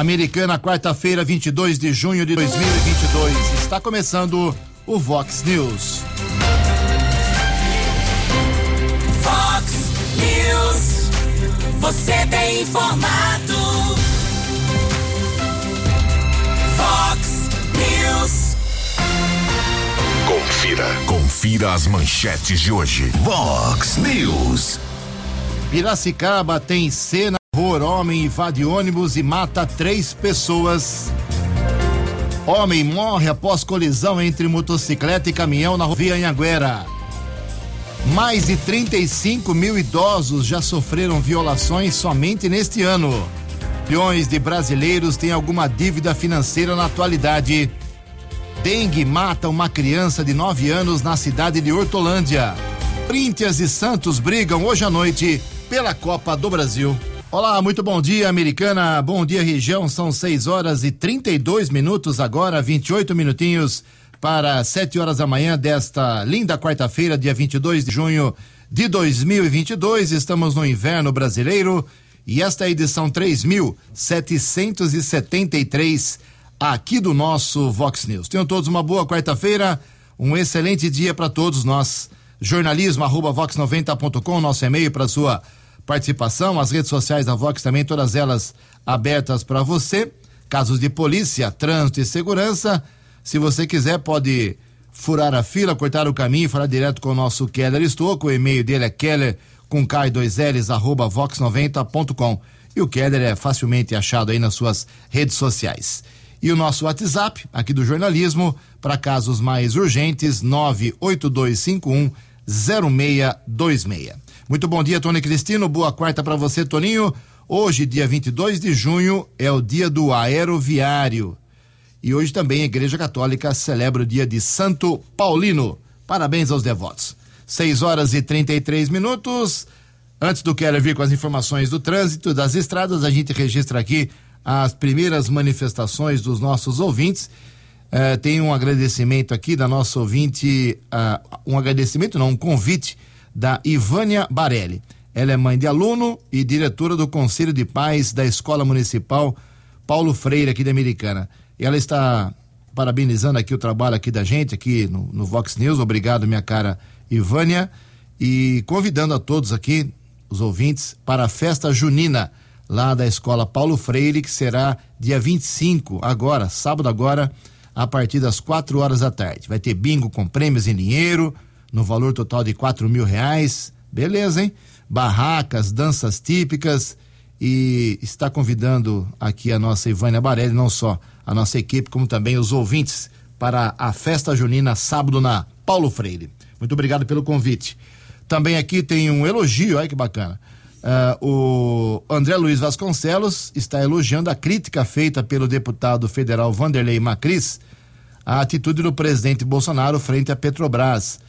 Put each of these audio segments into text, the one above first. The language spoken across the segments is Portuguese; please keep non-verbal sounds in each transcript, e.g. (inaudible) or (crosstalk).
Americana, quarta-feira, 22 de junho de 2022. Está começando o Vox News. Vox News. Você tem informado. Vox News. Confira, confira as manchetes de hoje. Vox News. Piracicaba tem cena horror. Homem invade ônibus e mata três pessoas. Homem morre após colisão entre motocicleta e caminhão na rodovia Anhanguera. Mais de 35 mil idosos já sofreram violações somente neste ano. Milhões de brasileiros têm alguma dívida financeira na atualidade. Dengue mata uma criança de 9 anos na cidade de Hortolândia. Corinthians e Santos brigam hoje à noite pela Copa do Brasil. Olá, muito bom dia, americana. Bom dia, região. São 6 horas e 32 minutos agora, 28 minutinhos para 7 horas da manhã desta linda quarta-feira, dia 22 de junho de 2022. Estamos no inverno brasileiro e esta é a edição 3773 aqui do nosso Vox News. Tenham todos uma boa quarta-feira, um excelente dia para todos nós. Jornalismo arroba vox90.com, nosso e-mail para sua participação, as redes sociais da Vox também, todas elas abertas para você. Casos de polícia, trânsito e segurança. Se você quiser, pode furar a fila, cortar o caminho falar direto com o nosso Keller Estouco. O e-mail dele é keller com K dois L's, arroba vox90.com. E o Keller é facilmente achado aí nas suas redes sociais. E o nosso WhatsApp, aqui do jornalismo, para casos mais urgentes, 98251 0626. Muito bom dia, Tony Cristino. Boa quarta para você, Toninho. Hoje, dia 22 de junho, é o dia do aeroviário. E hoje também a Igreja Católica celebra o dia de Santo Paulino. Parabéns aos devotos. 6 horas e 33 minutos. Antes do Keller vir com as informações do trânsito das estradas, a gente registra aqui as primeiras manifestações dos nossos ouvintes. Eh, tem um agradecimento aqui da nossa ouvinte, uh, um agradecimento, não, um convite da Ivânia Barelli. Ela é mãe de aluno e diretora do Conselho de Pais da Escola Municipal Paulo Freire, aqui da Americana. Ela está parabenizando aqui o trabalho aqui da gente, aqui no, no Vox News. Obrigado, minha cara Ivânia. E convidando a todos aqui, os ouvintes, para a festa junina lá da Escola Paulo Freire, que será dia 25, agora, sábado agora, a partir das quatro horas da tarde. Vai ter bingo com prêmios em dinheiro, no valor total de quatro mil reais. Beleza, hein? Barracas, danças típicas e está convidando aqui a nossa Ivânia Barelli, não só a nossa equipe, como também os ouvintes para a festa junina sábado na Paulo Freire. Muito obrigado pelo convite. Também aqui tem um elogio, olha que bacana. Uh, o André Luiz Vasconcelos está elogiando a crítica feita pelo deputado federal Vanderlei Macris à atitude do presidente Bolsonaro frente à Petrobras.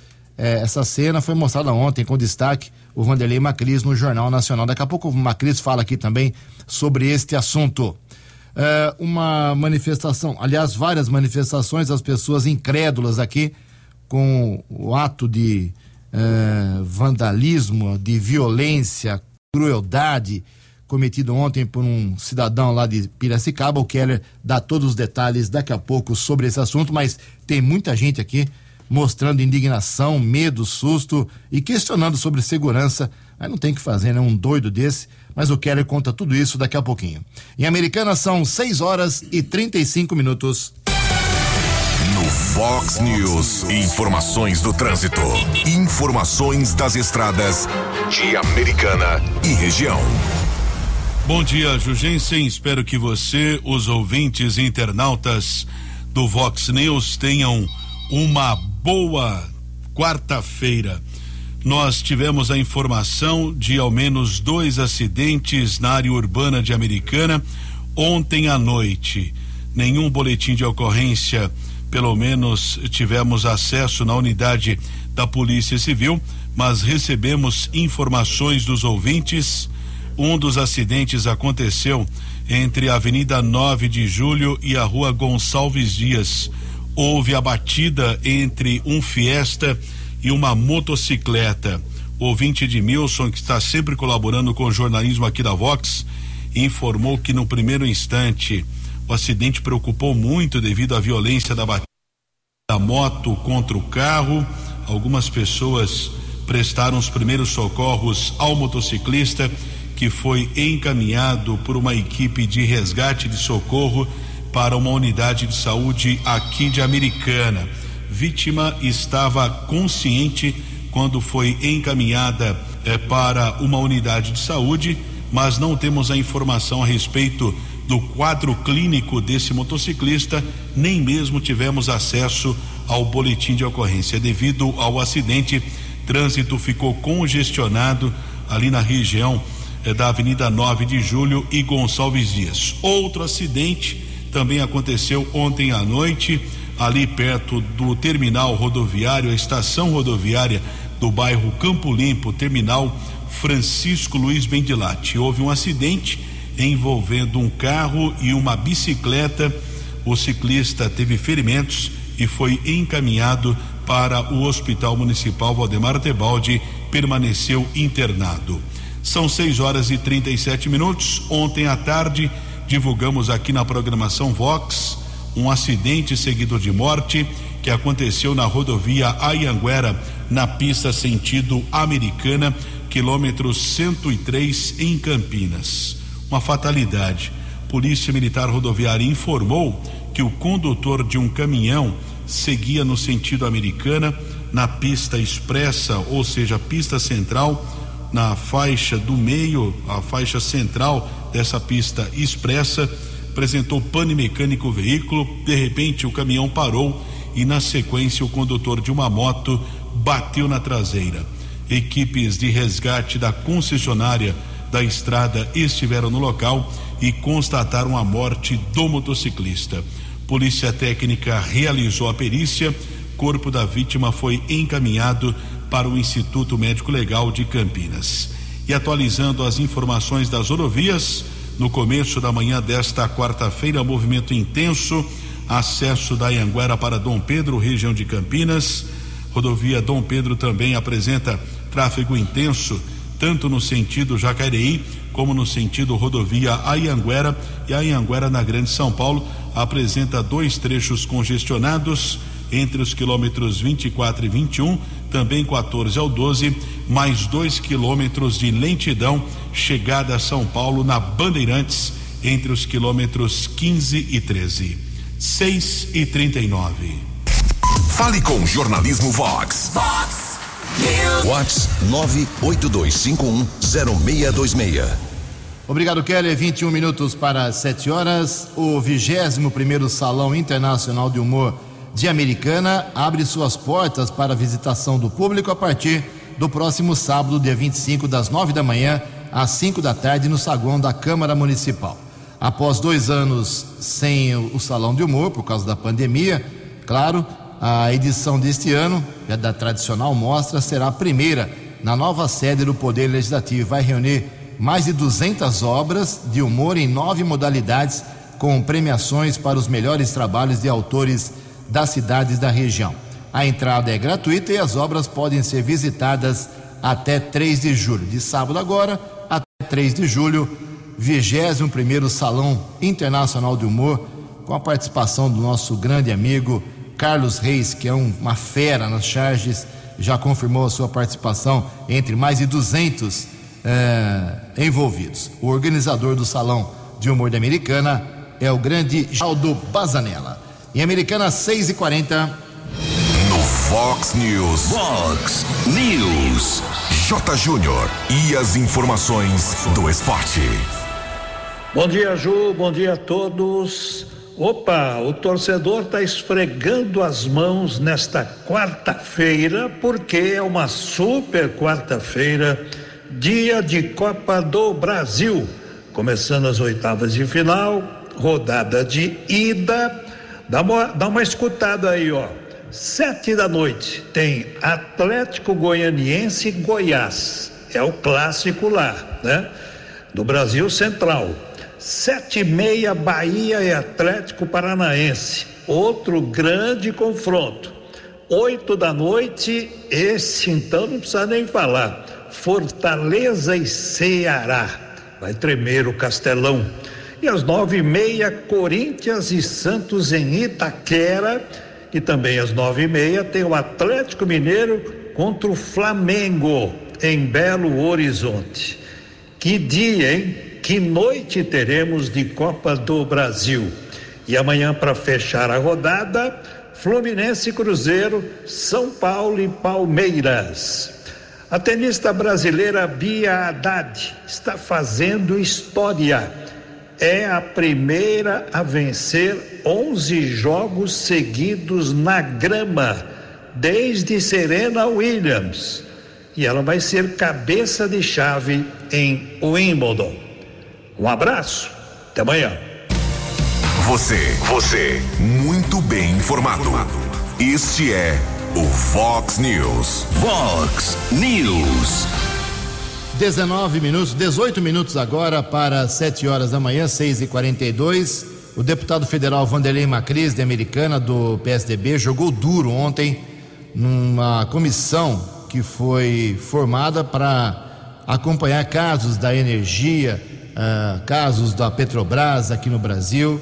É, essa cena foi mostrada ontem com destaque o Vanderlei Macris no Jornal Nacional. Daqui a pouco o Macris fala aqui também sobre este assunto. É, uma manifestação, aliás, várias manifestações das pessoas incrédulas aqui com o ato de é, vandalismo, de violência, crueldade cometido ontem por um cidadão lá de Piracicaba. O Keller dá todos os detalhes daqui a pouco sobre esse assunto, mas tem muita gente aqui mostrando indignação, medo, susto e questionando sobre segurança. Aí não tem que fazer, né? Um doido desse. Mas o Keller conta tudo isso daqui a pouquinho. Em Americana são 6 horas e 35 minutos. No Fox News, informações do trânsito. Informações das estradas de Americana e região. Bom dia, Jugensen. Espero que você, os ouvintes internautas do Vox News tenham uma boa quarta-feira. Nós tivemos a informação de ao menos dois acidentes na área urbana de Americana ontem à noite. Nenhum boletim de ocorrência, pelo menos tivemos acesso na unidade da Polícia Civil, mas recebemos informações dos ouvintes. Um dos acidentes aconteceu entre a Avenida 9 de Julho e a Rua Gonçalves Dias houve a batida entre um Fiesta e uma motocicleta. O ouvinte Edmilson, que está sempre colaborando com o jornalismo aqui da Vox, informou que no primeiro instante o acidente preocupou muito devido à violência da batida da moto contra o carro. Algumas pessoas prestaram os primeiros socorros ao motociclista que foi encaminhado por uma equipe de resgate de socorro para uma unidade de saúde aqui de Americana. Vítima estava consciente quando foi encaminhada eh, para uma unidade de saúde, mas não temos a informação a respeito do quadro clínico desse motociclista, nem mesmo tivemos acesso ao boletim de ocorrência. Devido ao acidente, trânsito ficou congestionado ali na região eh, da Avenida 9 de Julho e Gonçalves Dias. Outro acidente também aconteceu ontem à noite, ali perto do terminal rodoviário, a estação rodoviária do bairro Campo Limpo, terminal Francisco Luiz Bendilate. Houve um acidente envolvendo um carro e uma bicicleta. O ciclista teve ferimentos e foi encaminhado para o Hospital Municipal Valdemar Tebaldi, permaneceu internado. São 6 horas e 37 minutos. Ontem à tarde, divulgamos aqui na programação Vox um acidente seguido de morte que aconteceu na rodovia Ayanguera, na pista sentido americana, quilômetro 103 em Campinas. Uma fatalidade. Polícia Militar Rodoviária informou que o condutor de um caminhão seguia no sentido americana na pista expressa, ou seja, pista central, na faixa do meio, a faixa central dessa pista expressa, apresentou pane mecânico o veículo, de repente o caminhão parou e na sequência o condutor de uma moto bateu na traseira. Equipes de resgate da concessionária da estrada estiveram no local e constataram a morte do motociclista. Polícia Técnica realizou a perícia, corpo da vítima foi encaminhado para o Instituto Médico Legal de Campinas. E atualizando as informações das rodovias, no começo da manhã desta quarta-feira, movimento intenso, acesso da Anguera para Dom Pedro, região de Campinas. Rodovia Dom Pedro também apresenta tráfego intenso, tanto no sentido Jacareí como no sentido rodovia Ayanguera e Ayanguera na Grande São Paulo apresenta dois trechos congestionados entre os quilômetros 24 e 21, também 14 ao 12, mais dois quilômetros de lentidão, chegada a São Paulo na Bandeirantes, entre os quilômetros 15 e 13. 6 e 39. Fale com Jornalismo Vox. Vox News. Vox 982510626. Obrigado, Keller. 21 minutos para 7 horas. O 21 primeiro Salão Internacional de Humor de Americana abre suas portas para visitação do público a partir do próximo sábado, dia 25, das 9 da manhã às 5 da tarde, no saguão da Câmara Municipal. Após dois anos sem o Salão de Humor, por causa da pandemia, claro, a edição deste ano, é da tradicional mostra, será a primeira na nova sede do Poder Legislativo. Vai reunir mais de 200 obras de humor em nove modalidades, com premiações para os melhores trabalhos de autores das cidades da região. A entrada é gratuita e as obras podem ser visitadas até 3 de julho. De sábado agora até 3 de julho, 21 Salão Internacional de Humor, com a participação do nosso grande amigo Carlos Reis, que é um, uma fera nas charges, já confirmou a sua participação entre mais de 200 eh, envolvidos. O organizador do Salão de Humor da Americana é o grande Aldo Bazanella. Em Americana, 6 e 40 No Fox News. Fox News. J. Júnior. E as informações do esporte. Bom dia, Ju. Bom dia a todos. Opa, o torcedor está esfregando as mãos nesta quarta-feira, porque é uma super quarta-feira, dia de Copa do Brasil. Começando as oitavas de final, rodada de ida. Dá uma, dá uma escutada aí, ó. Sete da noite tem Atlético Goianiense Goiás. É o clássico lá, né? Do Brasil Central. Sete e meia, Bahia e Atlético Paranaense. Outro grande confronto. Oito da noite, esse então não precisa nem falar. Fortaleza e Ceará. vai tremer o Castelão. E às nove e meia, Corinthians e Santos em Itaquera. E também às nove e meia tem o Atlético Mineiro contra o Flamengo em Belo Horizonte. Que dia, hein? Que noite teremos de Copa do Brasil. E amanhã, para fechar a rodada, Fluminense Cruzeiro, São Paulo e Palmeiras. A tenista brasileira Bia Haddad está fazendo história. É a primeira a vencer 11 jogos seguidos na grama, desde Serena Williams. E ela vai ser cabeça de chave em Wimbledon. Um abraço, até amanhã. Você, você, muito bem informado. Este é o Fox News. Fox News. 19 minutos, 18 minutos agora para 7 horas da manhã, 6 e 42 O deputado federal Vanderlei Macris, de Americana, do PSDB, jogou duro ontem numa comissão que foi formada para acompanhar casos da energia, uh, casos da Petrobras aqui no Brasil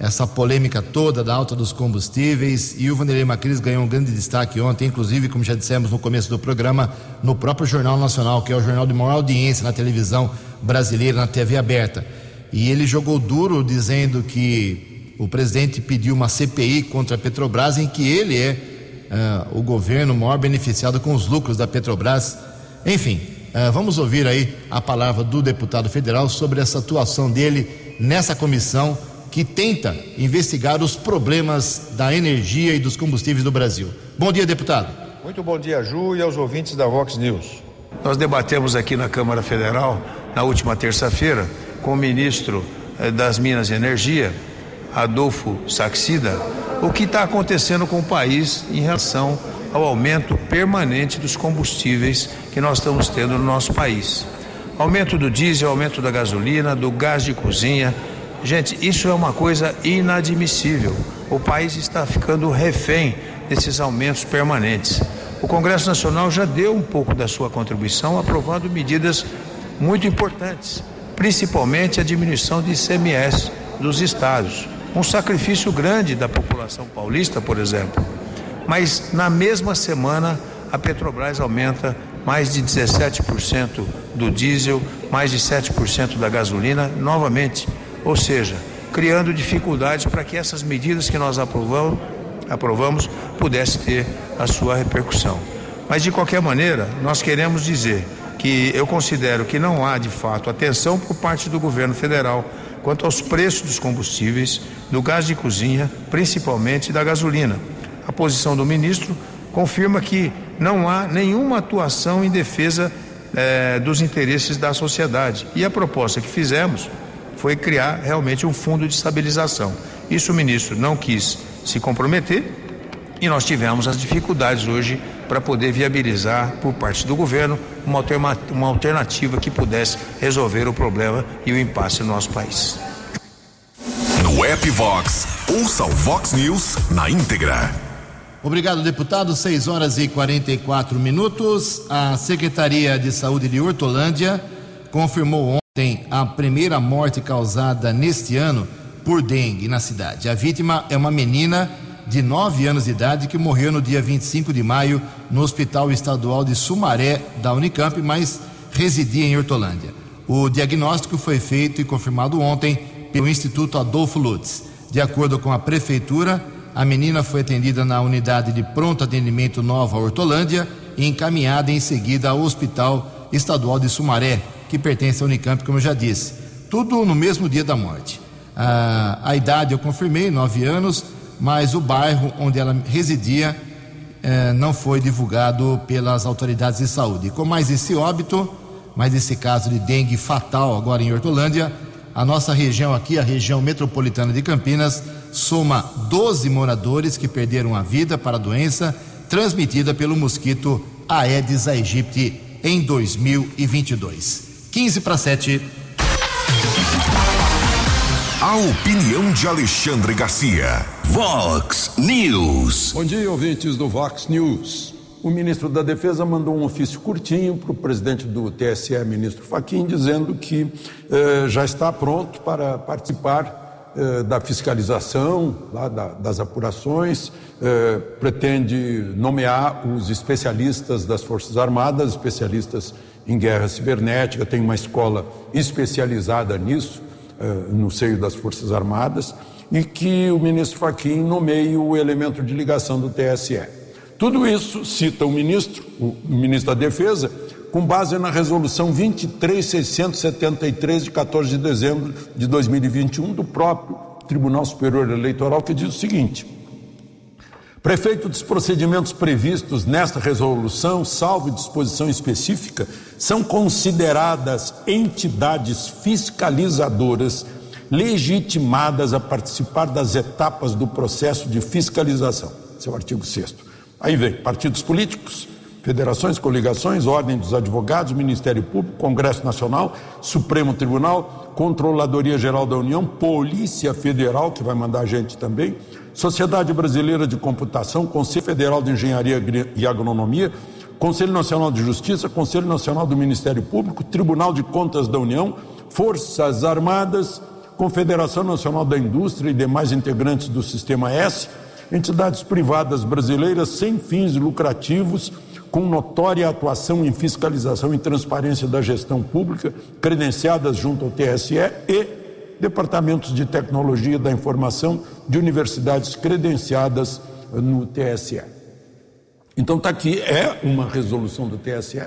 essa polêmica toda da alta dos combustíveis e o Vanderlei Macris ganhou um grande destaque ontem, inclusive, como já dissemos no começo do programa, no próprio Jornal Nacional, que é o jornal de maior audiência na televisão brasileira, na TV aberta. E ele jogou duro dizendo que o presidente pediu uma CPI contra a Petrobras, em que ele é uh, o governo maior beneficiado com os lucros da Petrobras. Enfim, uh, vamos ouvir aí a palavra do deputado federal sobre essa atuação dele nessa comissão que tenta investigar os problemas da energia e dos combustíveis do Brasil. Bom dia, deputado. Muito bom dia, Ju, e aos ouvintes da Vox News. Nós debatemos aqui na Câmara Federal, na última terça-feira, com o ministro eh, das Minas e Energia, Adolfo Saxida, o que está acontecendo com o país em relação ao aumento permanente dos combustíveis que nós estamos tendo no nosso país. Aumento do diesel, aumento da gasolina, do gás de cozinha, Gente, isso é uma coisa inadmissível. O país está ficando refém desses aumentos permanentes. O Congresso Nacional já deu um pouco da sua contribuição, aprovando medidas muito importantes, principalmente a diminuição de ICMS dos estados. Um sacrifício grande da população paulista, por exemplo. Mas na mesma semana, a Petrobras aumenta mais de 17% do diesel, mais de 7% da gasolina, novamente ou seja, criando dificuldades para que essas medidas que nós aprovamos, aprovamos pudessem ter a sua repercussão. Mas de qualquer maneira, nós queremos dizer que eu considero que não há de fato atenção por parte do governo federal quanto aos preços dos combustíveis, do gás de cozinha, principalmente da gasolina. A posição do ministro confirma que não há nenhuma atuação em defesa eh, dos interesses da sociedade. E a proposta que fizemos foi criar realmente um fundo de estabilização. Isso o ministro não quis se comprometer e nós tivemos as dificuldades hoje para poder viabilizar por parte do governo uma, uma alternativa que pudesse resolver o problema e o impasse no nosso país. No app Vox, ouça o Vox News na íntegra. Obrigado, deputado. 6 horas e 44 minutos. A Secretaria de Saúde de Hortolândia confirmou ontem a primeira morte causada neste ano por dengue na cidade. A vítima é uma menina de 9 anos de idade que morreu no dia 25 de maio no Hospital Estadual de Sumaré da Unicamp, mas residia em Hortolândia. O diagnóstico foi feito e confirmado ontem pelo Instituto Adolfo Lutz. De acordo com a prefeitura, a menina foi atendida na unidade de pronto atendimento Nova Hortolândia e encaminhada em seguida ao Hospital Estadual de Sumaré, que pertence à Unicamp, como eu já disse. Tudo no mesmo dia da morte. Ah, a idade eu confirmei, nove anos, mas o bairro onde ela residia eh, não foi divulgado pelas autoridades de saúde. Com mais esse óbito, mais esse caso de dengue fatal agora em Hortolândia, a nossa região aqui, a região metropolitana de Campinas, soma 12 moradores que perderam a vida para a doença transmitida pelo mosquito Aedes aegypti em 2022. 15 para 7. A opinião de Alexandre Garcia. Vox News. Bom dia, ouvintes do Vox News. o ministro da Defesa mandou um ofício curtinho para o presidente do TSE, ministro Faquim, dizendo que eh, já está pronto para participar eh, da fiscalização, lá da, das apurações, eh, pretende nomear os especialistas das Forças Armadas, especialistas em guerra cibernética, tem uma escola especializada nisso, no seio das Forças Armadas, e que o ministro Faquim nomeie o elemento de ligação do TSE. Tudo isso cita o ministro, o ministro da Defesa, com base na resolução 23673 de 14 de dezembro de 2021 do próprio Tribunal Superior Eleitoral que diz o seguinte: Prefeito dos procedimentos previstos nesta resolução, salvo disposição específica, são consideradas entidades fiscalizadoras legitimadas a participar das etapas do processo de fiscalização. Esse é o artigo 6 Aí vem partidos políticos, federações, coligações, Ordem dos Advogados, Ministério Público, Congresso Nacional, Supremo Tribunal, Controladoria Geral da União, Polícia Federal, que vai mandar a gente também, Sociedade Brasileira de Computação, Conselho Federal de Engenharia e Agronomia, Conselho Nacional de Justiça, Conselho Nacional do Ministério Público, Tribunal de Contas da União, Forças Armadas, Confederação Nacional da Indústria e demais integrantes do Sistema S, entidades privadas brasileiras sem fins lucrativos, com notória atuação em fiscalização e transparência da gestão pública, credenciadas junto ao TSE e departamentos de tecnologia da informação de universidades credenciadas no TSE. Então está aqui, é uma resolução do TSE.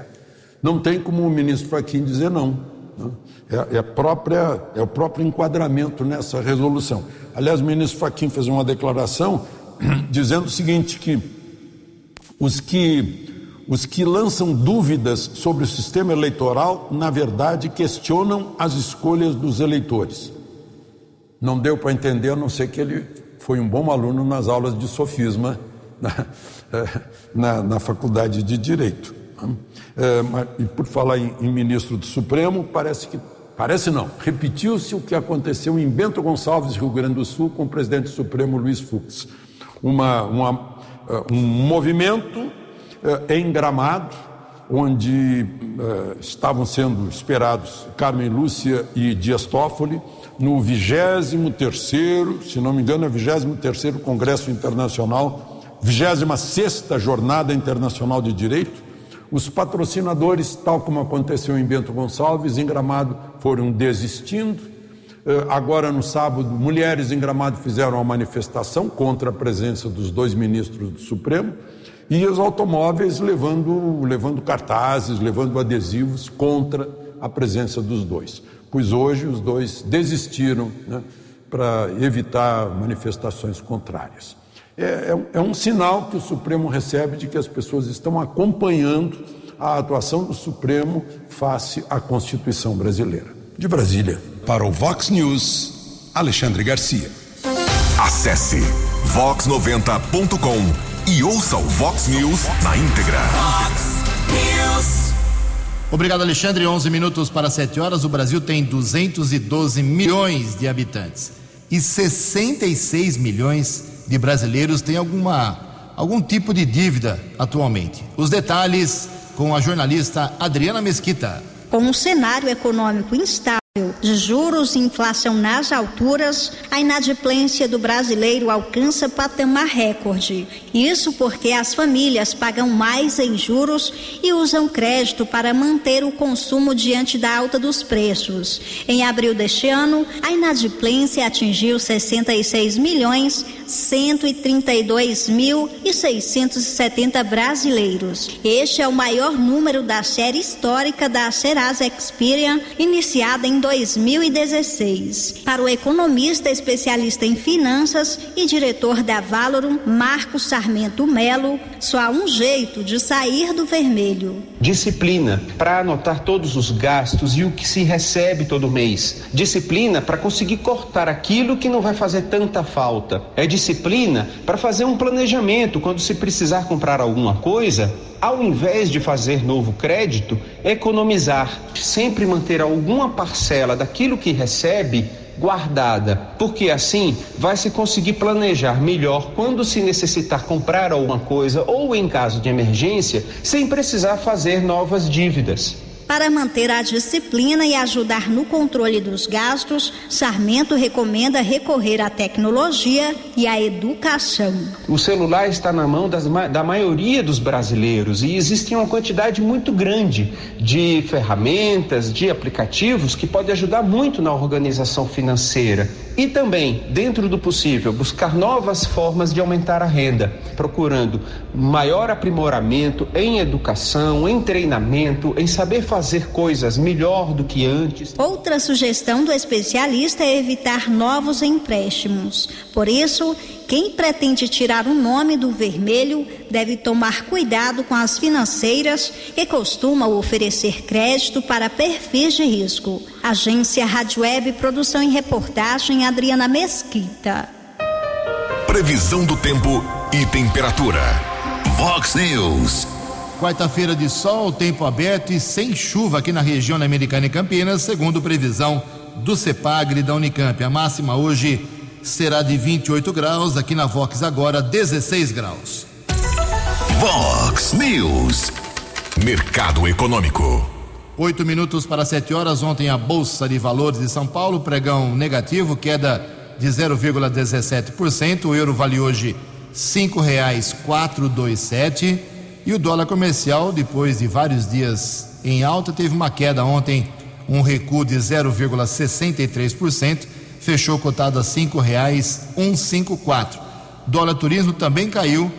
Não tem como o ministro Fachin dizer não. Né? É, é, própria, é o próprio enquadramento nessa resolução. Aliás, o ministro Fachin fez uma declaração (clears throat) dizendo o seguinte: que os que os que lançam dúvidas sobre o sistema eleitoral, na verdade, questionam as escolhas dos eleitores. Não deu para entender, a não ser que ele foi um bom aluno nas aulas de sofisma na, (laughs) na, na faculdade de Direito. É, e por falar em, em ministro do Supremo, parece que Parece não. Repetiu-se o que aconteceu em Bento Gonçalves, Rio Grande do Sul, com o presidente Supremo Luiz Fux uma, uma, eh, um movimento eh, em Gramado, onde uh, estavam sendo esperados Carmen Lúcia e Dias Toffoli, no 23º, se não me engano, é 23º Congresso Internacional, 26ª Jornada Internacional de Direito. Os patrocinadores, tal como aconteceu em Bento Gonçalves, em Gramado, foram desistindo, eh, agora, no sábado, mulheres em Gramado fizeram uma manifestação contra a presença dos dois ministros do Supremo e os automóveis levando, levando cartazes, levando adesivos contra a presença dos dois. Pois hoje os dois desistiram né, para evitar manifestações contrárias. É, é, é um sinal que o Supremo recebe de que as pessoas estão acompanhando a atuação do Supremo face à Constituição brasileira. De Brasília. Para o Vox News, Alexandre Garcia. Acesse vox90.com e ouça o Vox News na íntegra. Vox News. Obrigado, Alexandre. 11 minutos para 7 horas. O Brasil tem 212 milhões de habitantes e 66 milhões de brasileiros têm alguma algum tipo de dívida atualmente. Os detalhes com a jornalista Adriana Mesquita. Com um cenário econômico instável de juros e inflação nas alturas, a inadimplência do brasileiro alcança patamar recorde. Isso porque as famílias pagam mais em juros e usam crédito para manter o consumo diante da alta dos preços. Em abril deste ano, a inadimplência atingiu 66 milhões 132 mil e 670 brasileiros. Este é o maior número da série histórica da Serasa Experian, iniciada em 2016. Para o economista especialista em finanças e diretor da Valorum, Marcos Sarmento Melo, só há um jeito de sair do vermelho. Disciplina para anotar todos os gastos e o que se recebe todo mês. Disciplina para conseguir cortar aquilo que não vai fazer tanta falta. É disciplina para fazer um planejamento quando se precisar comprar alguma coisa ao invés de fazer novo crédito, economizar, sempre manter alguma parcela daquilo que recebe guardada, porque assim vai se conseguir planejar melhor quando se necessitar comprar alguma coisa ou em caso de emergência, sem precisar fazer novas dívidas. Para manter a disciplina e ajudar no controle dos gastos, Sarmento recomenda recorrer à tecnologia e à educação. O celular está na mão das, da maioria dos brasileiros e existe uma quantidade muito grande de ferramentas, de aplicativos que pode ajudar muito na organização financeira. E também, dentro do possível, buscar novas formas de aumentar a renda, procurando maior aprimoramento em educação, em treinamento, em saber fazer coisas melhor do que antes. Outra sugestão do especialista é evitar novos empréstimos. Por isso, quem pretende tirar o nome do vermelho deve tomar cuidado com as financeiras que costumam oferecer crédito para perfis de risco. Agência Rádio Web, produção e reportagem Adriana Mesquita. Previsão do tempo e temperatura. Vox News. Quarta-feira de sol, tempo aberto e sem chuva aqui na região da Americana e Campinas, segundo previsão do CEPAGRE da Unicamp. A máxima hoje será de 28 graus, aqui na Vox agora 16 graus. Vox News. Mercado Econômico. Oito minutos para sete horas. Ontem a Bolsa de Valores de São Paulo, pregão negativo, queda de 0,17%. O euro vale hoje cinco reais quatro dois sete e o dólar comercial, depois de vários dias em alta, teve uma queda ontem, um recuo de 0,63% fechou cotado a cinco reais um cinco quatro. Dólar turismo também caiu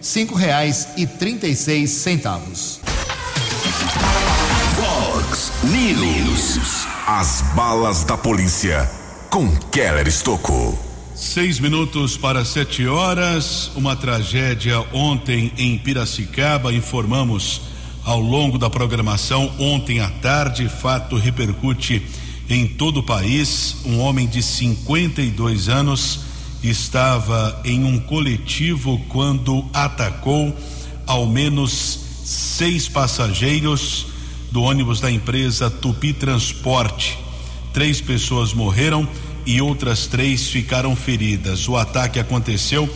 cinco reais e trinta e seis centavos. Fox News. As balas da polícia com Keller Estocou. Seis minutos para sete horas. Uma tragédia ontem em Piracicaba. Informamos ao longo da programação. Ontem à tarde, fato repercute em todo o país. Um homem de 52 anos estava em um coletivo quando atacou ao menos seis passageiros do ônibus da empresa Tupi Transporte. Três pessoas morreram e outras três ficaram feridas. O ataque aconteceu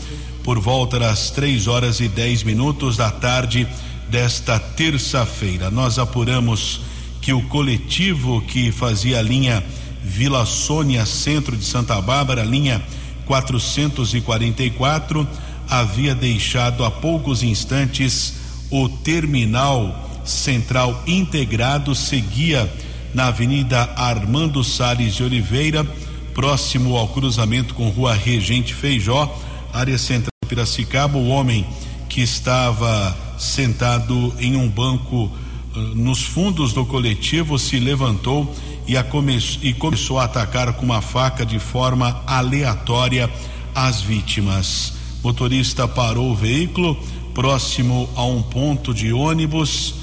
por volta das três horas e dez minutos da tarde desta terça-feira. Nós apuramos que o coletivo que fazia a linha Vila Sônia, centro de Santa Bárbara, linha 444, havia deixado há poucos instantes o terminal central integrado, seguia na Avenida Armando Salles de Oliveira, próximo ao cruzamento com Rua Regente Feijó, área central de Piracicaba. O homem que estava sentado em um banco nos fundos do coletivo se levantou e, come e começou a atacar com uma faca de forma aleatória as vítimas. O motorista parou o veículo próximo a um ponto de ônibus.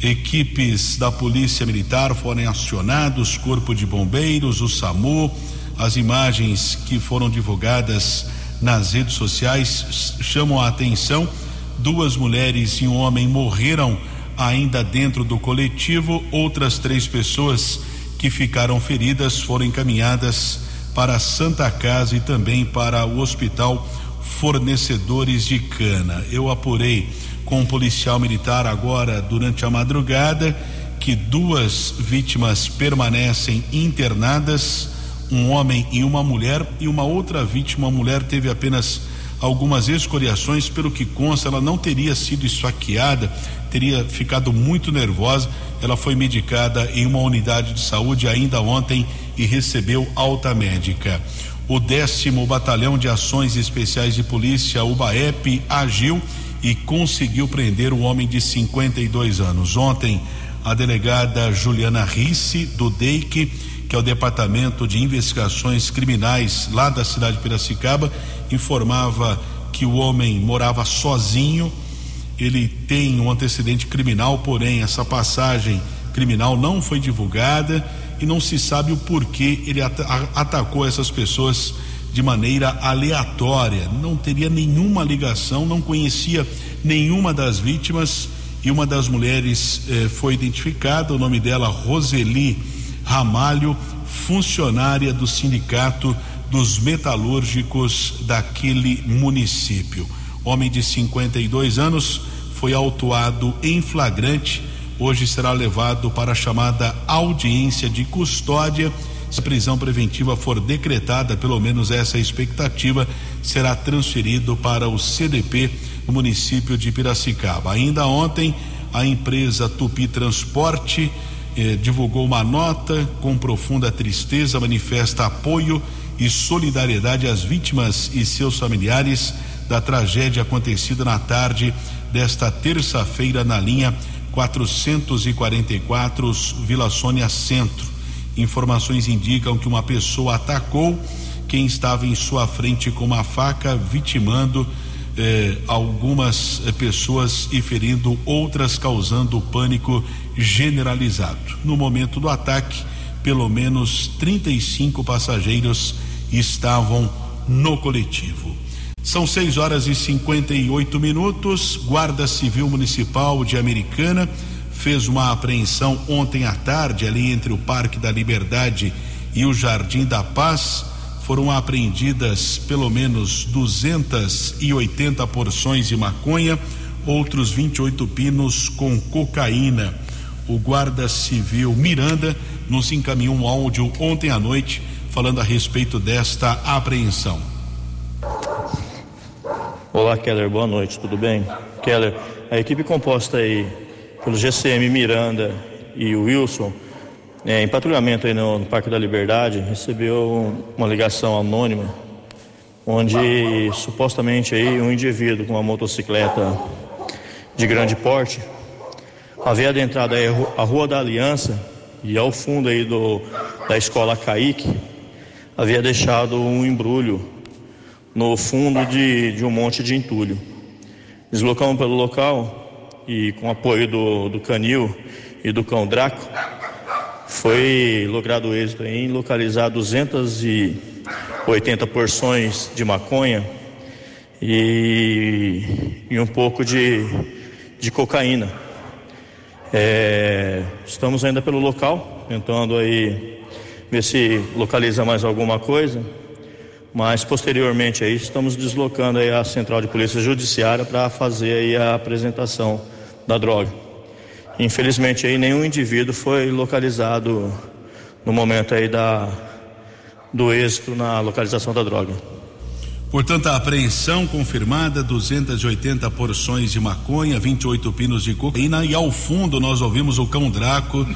Equipes da Polícia Militar foram acionados, Corpo de Bombeiros, o SAMU. As imagens que foram divulgadas nas redes sociais chamam a atenção. Duas mulheres e um homem morreram ainda dentro do coletivo. Outras três pessoas que ficaram feridas foram encaminhadas para a Santa Casa e também para o Hospital Fornecedores de Cana. Eu apurei com um policial militar agora durante a madrugada que duas vítimas permanecem internadas, um homem e uma mulher, e uma outra vítima, uma mulher, teve apenas algumas escoriações, pelo que consta, ela não teria sido esfaqueada, teria ficado muito nervosa. Ela foi medicada em uma unidade de saúde ainda ontem e recebeu alta médica. O décimo Batalhão de Ações Especiais de Polícia, o BAEP, agiu e conseguiu prender um homem de 52 anos. Ontem, a delegada Juliana Risse, do DEIC, que é o Departamento de Investigações Criminais lá da cidade de Piracicaba, informava que o homem morava sozinho ele tem um antecedente criminal, porém essa passagem criminal não foi divulgada e não se sabe o porquê ele at atacou essas pessoas de maneira aleatória. Não teria nenhuma ligação, não conhecia nenhuma das vítimas e uma das mulheres eh, foi identificada, o nome dela Roseli Ramalho, funcionária do sindicato dos metalúrgicos daquele município. Homem de 52 anos foi autuado em flagrante. Hoje será levado para a chamada audiência de custódia. Se a prisão preventiva for decretada, pelo menos essa é expectativa, será transferido para o CDP no município de Piracicaba. Ainda ontem, a empresa Tupi Transporte eh, divulgou uma nota com profunda tristeza, manifesta apoio e solidariedade às vítimas e seus familiares da tragédia acontecida na tarde desta terça-feira na linha 444 Vila Sônia Centro. Informações indicam que uma pessoa atacou quem estava em sua frente com uma faca, vitimando eh, algumas eh, pessoas e ferindo outras, causando pânico generalizado. No momento do ataque, pelo menos 35 passageiros estavam no coletivo. São 6 horas e 58 minutos. Guarda Civil Municipal de Americana fez uma apreensão ontem à tarde ali entre o Parque da Liberdade e o Jardim da Paz. Foram apreendidas pelo menos 280 porções de maconha, outros 28 pinos com cocaína. O guarda civil Miranda nos encaminhou um áudio ontem à noite falando a respeito desta apreensão. Olá, Keller, boa noite, tudo bem? Keller, a equipe composta aí pelo GCM Miranda e o Wilson, é, em patrulhamento aí no, no Parque da Liberdade, recebeu uma ligação anônima onde supostamente aí um indivíduo com uma motocicleta de grande porte havia adentrado aí a Rua da Aliança e ao fundo aí do, da escola Caique havia deixado um embrulho no fundo de, de um monte de entulho. Deslocamos pelo local e com apoio do, do canil e do cão Draco, foi logrado êxito em localizar 280 porções de maconha e, e um pouco de, de cocaína. É, estamos ainda pelo local, tentando aí ver se localiza mais alguma coisa. Mas posteriormente aí estamos deslocando aí a Central de Polícia Judiciária para fazer aí a apresentação da droga. Infelizmente aí nenhum indivíduo foi localizado no momento aí da do êxito na localização da droga. Portanto, a apreensão confirmada, 280 porções de maconha, 28 pinos de cocaína e ao fundo nós ouvimos o cão Draco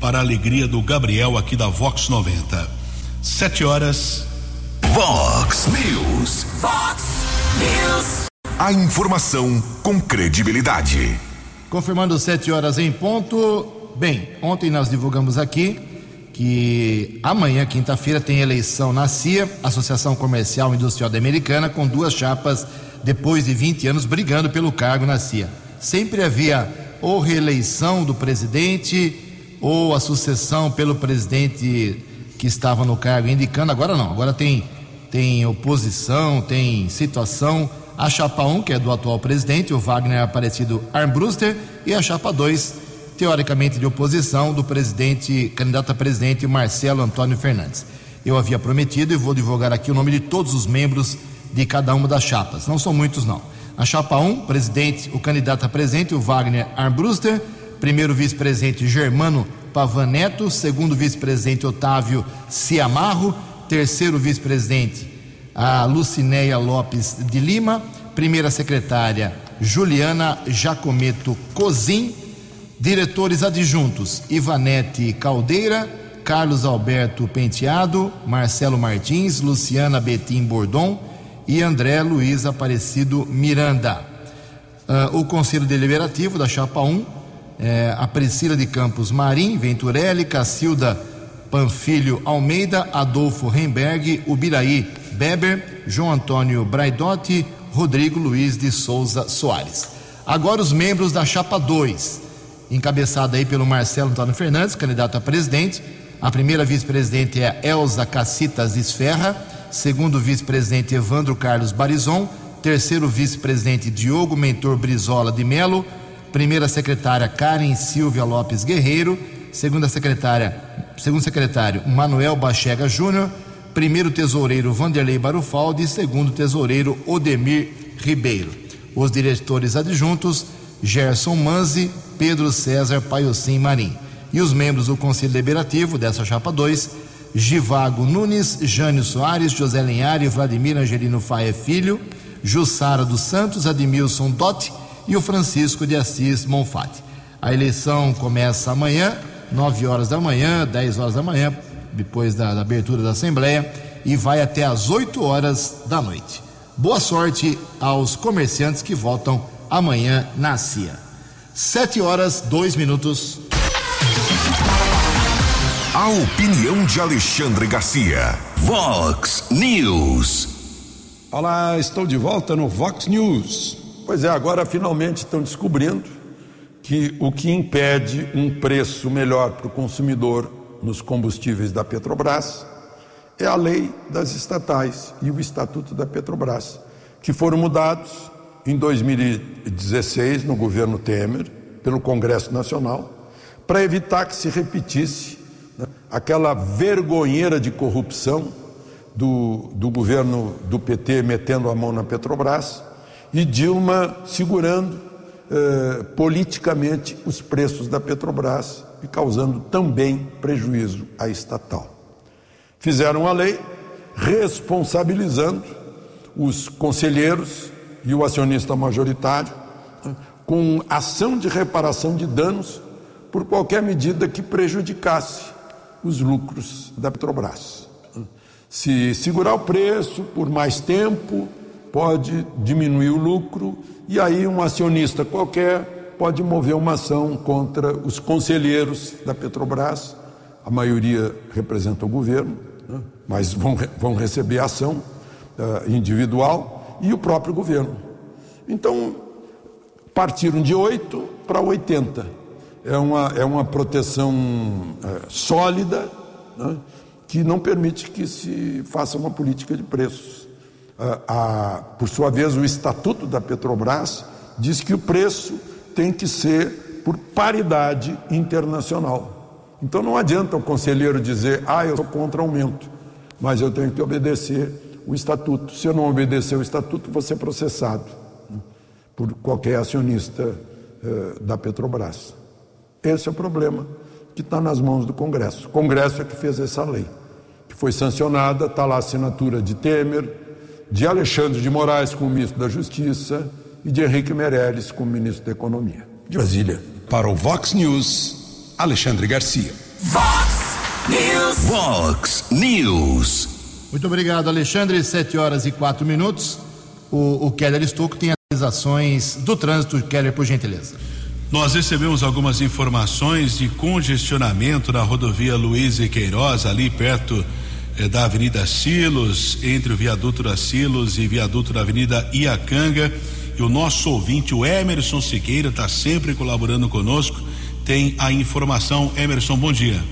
para a alegria do Gabriel aqui da Vox 90. Sete horas. Vox News. Fox News. A informação com credibilidade. Confirmando sete horas em ponto. Bem, ontem nós divulgamos aqui que amanhã, quinta-feira, tem eleição na CIA, Associação Comercial Industrial da Americana, com duas chapas depois de 20 anos brigando pelo cargo na CIA. Sempre havia ou reeleição do presidente ou a sucessão pelo presidente que estava no cargo indicando, agora não, agora tem, tem oposição, tem situação. A chapa 1, um, que é do atual presidente, o Wagner Aparecido Armbruster, e a chapa 2, teoricamente de oposição, do presidente, candidato a presidente Marcelo Antônio Fernandes. Eu havia prometido e vou divulgar aqui o nome de todos os membros de cada uma das chapas. Não são muitos, não. A chapa 1, um, presidente, o candidato a presidente, o Wagner Armbruster primeiro vice-presidente Germano Pavaneto, segundo vice-presidente Otávio Ciamarro, terceiro vice-presidente a Lucinéia Lopes de Lima, primeira secretária Juliana Jacometo Cozin, diretores adjuntos Ivanete Caldeira, Carlos Alberto Penteado, Marcelo Martins, Luciana Betim Bordon e André Luiz Aparecido Miranda. Uh, o Conselho Deliberativo da Chapa 1 é, a Priscila de Campos Marim, Venturelli, Cacilda Panfilho Almeida, Adolfo Remberg, Ubiraí Beber, João Antônio Braidotti, Rodrigo Luiz de Souza Soares. Agora os membros da chapa 2, encabeçada aí pelo Marcelo Antônio Fernandes, candidato a presidente. A primeira vice-presidente é Elza Cacitas Esferra, segundo vice-presidente Evandro Carlos Barizon, terceiro vice-presidente Diogo Mentor Brizola de Melo, primeira secretária Karen Silvia Lopes Guerreiro, segundo a secretária, segundo secretário Manuel Bachega Júnior, primeiro tesoureiro Vanderlei Barufaldi e segundo tesoureiro Odemir Ribeiro. Os diretores adjuntos Gerson Manzi, Pedro César Paiocim Marim. E os membros do Conselho Deliberativo dessa chapa 2, Givago Nunes, Jânio Soares, José Linhari, Vladimir Angelino Faia Filho, Jussara dos Santos, Admilson Dotti e o Francisco de Assis Monfatti. A eleição começa amanhã, 9 horas da manhã, 10 horas da manhã, depois da, da abertura da Assembleia, e vai até às 8 horas da noite. Boa sorte aos comerciantes que votam amanhã na CIA. 7 horas, 2 minutos. A opinião de Alexandre Garcia. Vox News. Olá, estou de volta no Vox News. Pois é, agora finalmente estão descobrindo que o que impede um preço melhor para o consumidor nos combustíveis da Petrobras é a lei das estatais e o estatuto da Petrobras, que foram mudados em 2016 no governo Temer pelo Congresso Nacional para evitar que se repetisse né, aquela vergonheira de corrupção do, do governo do PT metendo a mão na Petrobras e Dilma segurando eh, politicamente os preços da Petrobras e causando também prejuízo à estatal. Fizeram a lei responsabilizando os conselheiros e o acionista majoritário né, com ação de reparação de danos por qualquer medida que prejudicasse os lucros da Petrobras. Se segurar o preço por mais tempo, pode diminuir o lucro e aí um acionista qualquer pode mover uma ação contra os conselheiros da Petrobras, a maioria representa o governo, né? mas vão, vão receber ação uh, individual e o próprio governo. Então, partiram de 8 para 80. É uma, é uma proteção uh, sólida né? que não permite que se faça uma política de preços a, a, por sua vez, o estatuto da Petrobras diz que o preço tem que ser por paridade internacional. Então não adianta o conselheiro dizer, ah, eu sou contra aumento, mas eu tenho que obedecer o estatuto. Se eu não obedecer o estatuto, vou ser processado né, por qualquer acionista eh, da Petrobras. Esse é o problema que está nas mãos do Congresso. O Congresso é que fez essa lei, que foi sancionada, está lá a assinatura de Temer, de Alexandre de Moraes como ministro da Justiça e de Henrique Meirelles como ministro da Economia. De Brasília. Para o Vox News, Alexandre Garcia. Vox News. Vox News. Muito obrigado, Alexandre. Sete horas e quatro minutos. O, o Keller Estouco tem atualizações do trânsito. Keller, por gentileza. Nós recebemos algumas informações de congestionamento na rodovia Luiz e Queiroz, ali perto é, da Avenida Silos, entre o viaduto da Silos e viaduto da Avenida Iacanga. E o nosso ouvinte, o Emerson Siqueira, está sempre colaborando conosco. Tem a informação. Emerson, bom dia.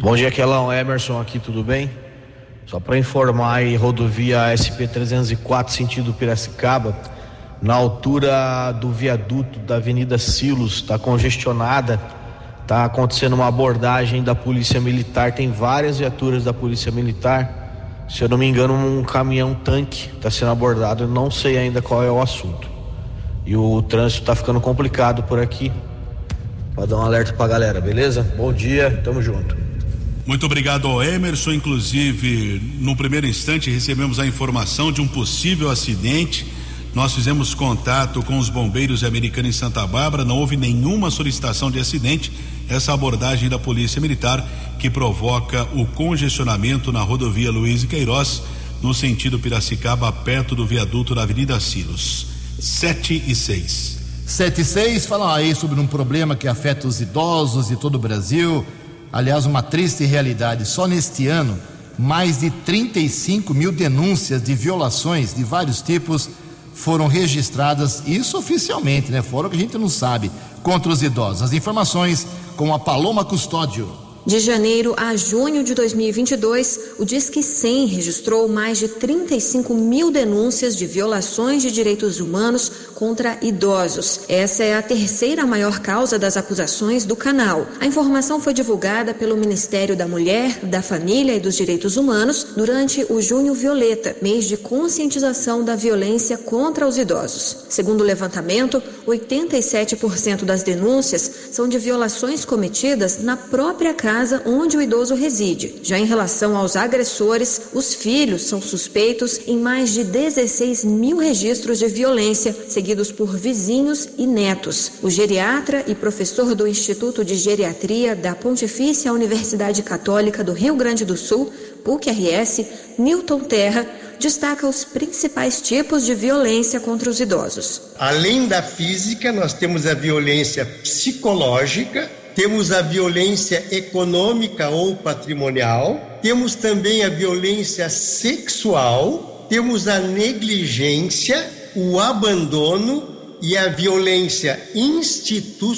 Bom dia, Kelão. Emerson aqui, tudo bem? Só para informar aí, rodovia SP 304, sentido Piracicaba, na altura do viaduto da Avenida Silos, está congestionada Está acontecendo uma abordagem da Polícia Militar, tem várias viaturas da Polícia Militar. Se eu não me engano, um caminhão tanque está sendo abordado, eu não sei ainda qual é o assunto. E o trânsito está ficando complicado por aqui. Para dar um alerta para a galera, beleza? Bom dia, tamo junto. Muito obrigado ao Emerson. Inclusive, no primeiro instante, recebemos a informação de um possível acidente. Nós fizemos contato com os bombeiros americanos em Santa Bárbara, não houve nenhuma solicitação de acidente essa abordagem da Polícia Militar que provoca o congestionamento na rodovia Luiz Queiroz, no sentido Piracicaba, perto do viaduto da Avenida Silos. 7 e 6. 7 e 6, falam aí sobre um problema que afeta os idosos de todo o Brasil. Aliás, uma triste realidade. Só neste ano, mais de 35 mil denúncias de violações de vários tipos foram registradas, isso oficialmente, né? Fora que a gente não sabe, contra os idosos. As informações com a Paloma Custódio. De janeiro a junho de 2022, o Disque 100 registrou mais de 35 mil denúncias de violações de direitos humanos contra idosos. Essa é a terceira maior causa das acusações do canal. A informação foi divulgada pelo Ministério da Mulher, da Família e dos Direitos Humanos durante o Junho Violeta, mês de conscientização da violência contra os idosos. Segundo o levantamento, 87% das denúncias são de violações cometidas na própria casa casa onde o idoso reside. Já em relação aos agressores, os filhos são suspeitos em mais de 16 mil registros de violência, seguidos por vizinhos e netos. O geriatra e professor do Instituto de Geriatria da Pontifícia Universidade Católica do Rio Grande do Sul, PUC-RS, Newton Terra, destaca os principais tipos de violência contra os idosos. Além da física, nós temos a violência psicológica, temos a violência econômica ou patrimonial, temos também a violência sexual, temos a negligência, o abandono e a violência institucional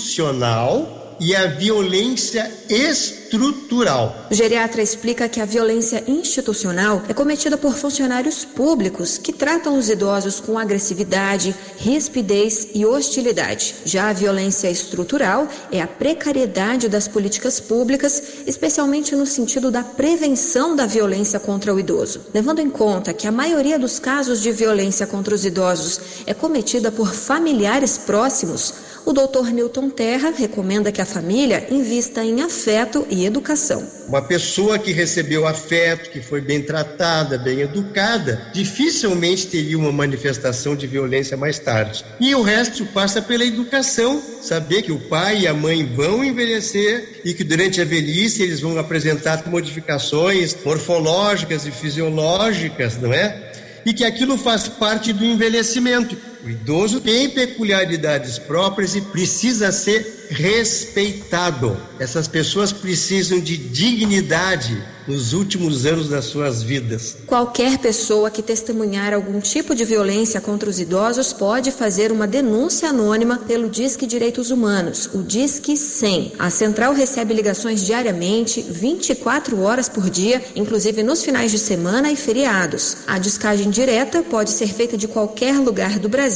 e a violência estrutural estrutural. O geriatra explica que a violência institucional é cometida por funcionários públicos que tratam os idosos com agressividade, rispidez e hostilidade. Já a violência estrutural é a precariedade das políticas públicas, especialmente no sentido da prevenção da violência contra o idoso. Levando em conta que a maioria dos casos de violência contra os idosos é cometida por familiares próximos, o doutor Newton Terra recomenda que a família invista em afeto e educação. Uma pessoa que recebeu afeto, que foi bem tratada, bem educada, dificilmente teria uma manifestação de violência mais tarde. E o resto passa pela educação, saber que o pai e a mãe vão envelhecer e que durante a velhice eles vão apresentar modificações morfológicas e fisiológicas, não é? E que aquilo faz parte do envelhecimento o idoso tem peculiaridades próprias e precisa ser respeitado. Essas pessoas precisam de dignidade nos últimos anos das suas vidas. Qualquer pessoa que testemunhar algum tipo de violência contra os idosos pode fazer uma denúncia anônima pelo Disque Direitos Humanos, o Disque 100. A central recebe ligações diariamente, 24 horas por dia, inclusive nos finais de semana e feriados. A descagem direta pode ser feita de qualquer lugar do Brasil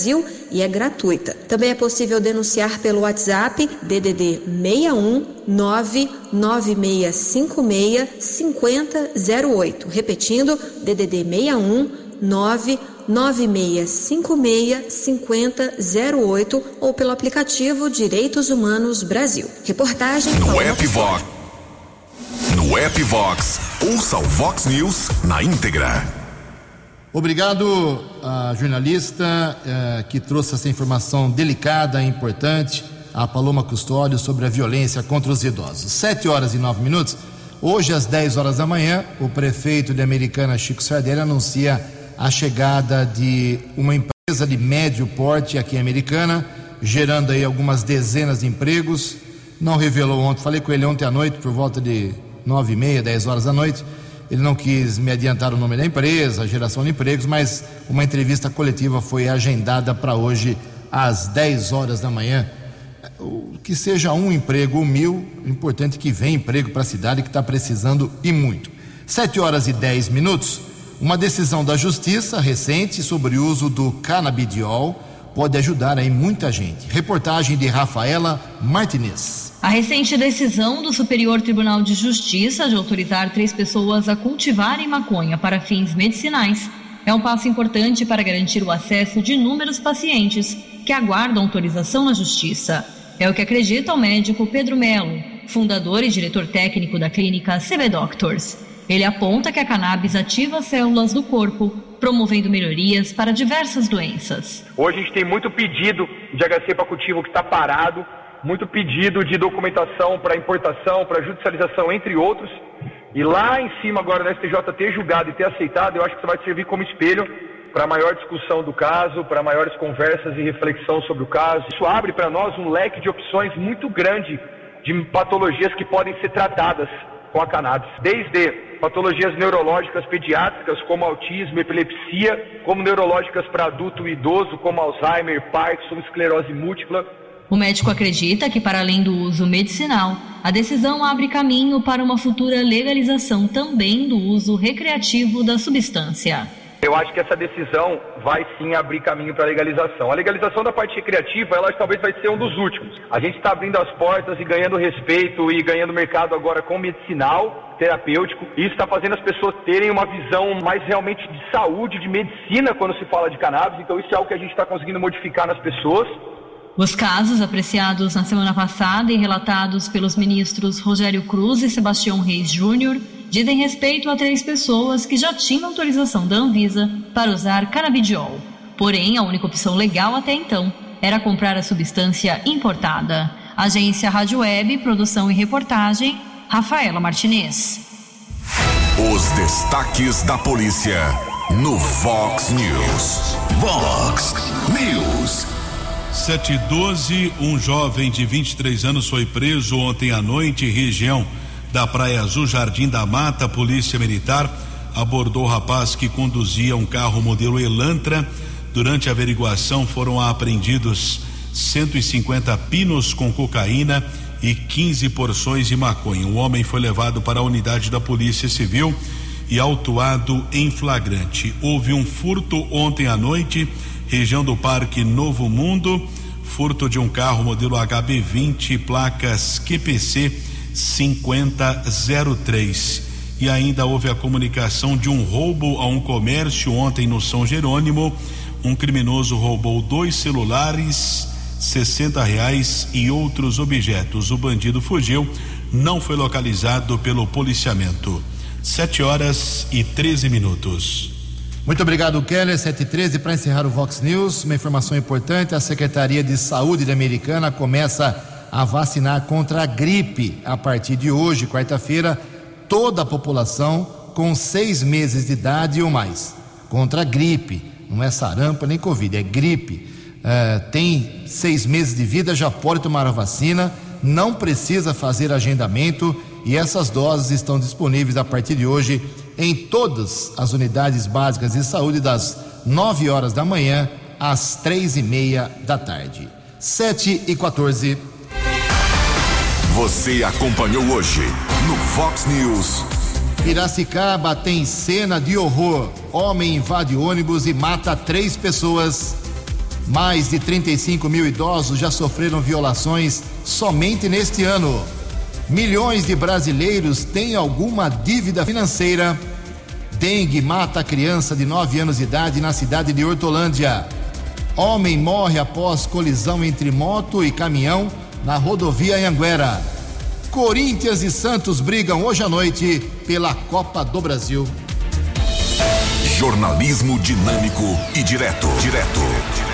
e é gratuita. Também é possível denunciar pelo WhatsApp DDD 61 99656 5008. Repetindo, DDD 61 99656 5008 ou pelo aplicativo Direitos Humanos Brasil. Reportagem no app Vox. No app Vox, ouça o Vox News na íntegra. Obrigado jornalista eh, que trouxe essa informação delicada e importante, a Paloma Custódio, sobre a violência contra os idosos. Sete horas e nove minutos. Hoje, às 10 horas da manhã, o prefeito de Americana, Chico Sardelli, anuncia a chegada de uma empresa de médio porte aqui em Americana, gerando aí algumas dezenas de empregos. Não revelou ontem, falei com ele ontem à noite, por volta de nove e meia, dez horas da noite ele não quis me adiantar o nome da empresa, a geração de empregos, mas uma entrevista coletiva foi agendada para hoje às 10 horas da manhã. Que seja um emprego ou mil, o importante é que venha emprego para a cidade que está precisando e muito. 7 horas e 10 minutos. Uma decisão da justiça recente sobre o uso do canabidiol pode ajudar aí muita gente. Reportagem de Rafaela Martinez. A recente decisão do Superior Tribunal de Justiça de autorizar três pessoas a cultivarem maconha para fins medicinais é um passo importante para garantir o acesso de inúmeros pacientes que aguardam autorização na Justiça. É o que acredita o médico Pedro Melo, fundador e diretor técnico da clínica CB Doctors. Ele aponta que a cannabis ativa as células do corpo, promovendo melhorias para diversas doenças. Hoje a gente tem muito pedido de HC para cultivo que está parado, muito pedido de documentação para importação, para judicialização, entre outros. E lá em cima agora da STJ ter julgado e ter aceitado, eu acho que isso vai servir como espelho para maior discussão do caso, para maiores conversas e reflexão sobre o caso. Isso abre para nós um leque de opções muito grande de patologias que podem ser tratadas com a cannabis, desde patologias neurológicas pediátricas como autismo, epilepsia, como neurológicas para adulto e idoso como Alzheimer, Parkinson, esclerose múltipla, O médico acredita que, para além do uso medicinal, a decisão abre caminho para uma futura legalização também do uso recreativo da substância. Eu acho que essa decisão vai sim abrir caminho para a legalização. A legalização da parte recreativa, ela talvez vai ser um dos últimos. A gente está abrindo as portas e ganhando respeito e ganhando mercado agora com medicinal, terapêutico. Isso está fazendo as pessoas terem uma visão mais realmente de saúde, de medicina quando se fala de cannabis. Então isso é algo que a gente está conseguindo modificar nas pessoas. Os casos apreciados na semana passada e relatados pelos ministros Rogério Cruz e Sebastião Reis Júnior dizem respeito a três pessoas que já tinham autorização da Anvisa para usar canabidiol. Porém, a única opção legal até então era comprar a substância importada. Agência Rádio Web, produção e reportagem, Rafaela Martinez. Os destaques da polícia no Vox News. Vox News. 712, um jovem de 23 anos foi preso ontem à noite, região da Praia Azul, Jardim da Mata. Polícia Militar abordou o rapaz que conduzia um carro modelo Elantra. Durante a averiguação foram apreendidos 150 pinos com cocaína e 15 porções de maconha. O homem foi levado para a unidade da Polícia Civil e autuado em flagrante. Houve um furto ontem à noite região do Parque Novo Mundo, furto de um carro modelo HB20, placas QPC 5003. E ainda houve a comunicação de um roubo a um comércio ontem no São Jerônimo. Um criminoso roubou dois celulares, 60 reais e outros objetos. O bandido fugiu, não foi localizado pelo policiamento. Sete horas e 13 minutos. Muito obrigado, Keller. 713 para encerrar o Vox News. Uma informação importante: a Secretaria de Saúde da Americana começa a vacinar contra a gripe a partir de hoje, quarta-feira, toda a população com seis meses de idade ou mais. Contra a gripe, não é sarampa nem Covid, é gripe. Uh, tem seis meses de vida, já pode tomar a vacina, não precisa fazer agendamento e essas doses estão disponíveis a partir de hoje em todas as unidades básicas de saúde das 9 horas da manhã às três e meia da tarde. 7 e 14. Você acompanhou hoje no Fox News. Piracicaba tem cena de horror. Homem invade ônibus e mata três pessoas. Mais de 35 mil idosos já sofreram violações somente neste ano. Milhões de brasileiros têm alguma dívida financeira. Dengue mata criança de 9 anos de idade na cidade de Hortolândia. Homem morre após colisão entre moto e caminhão na rodovia Anhanguera. Corinthians e Santos brigam hoje à noite pela Copa do Brasil. Jornalismo dinâmico e direto. Direto.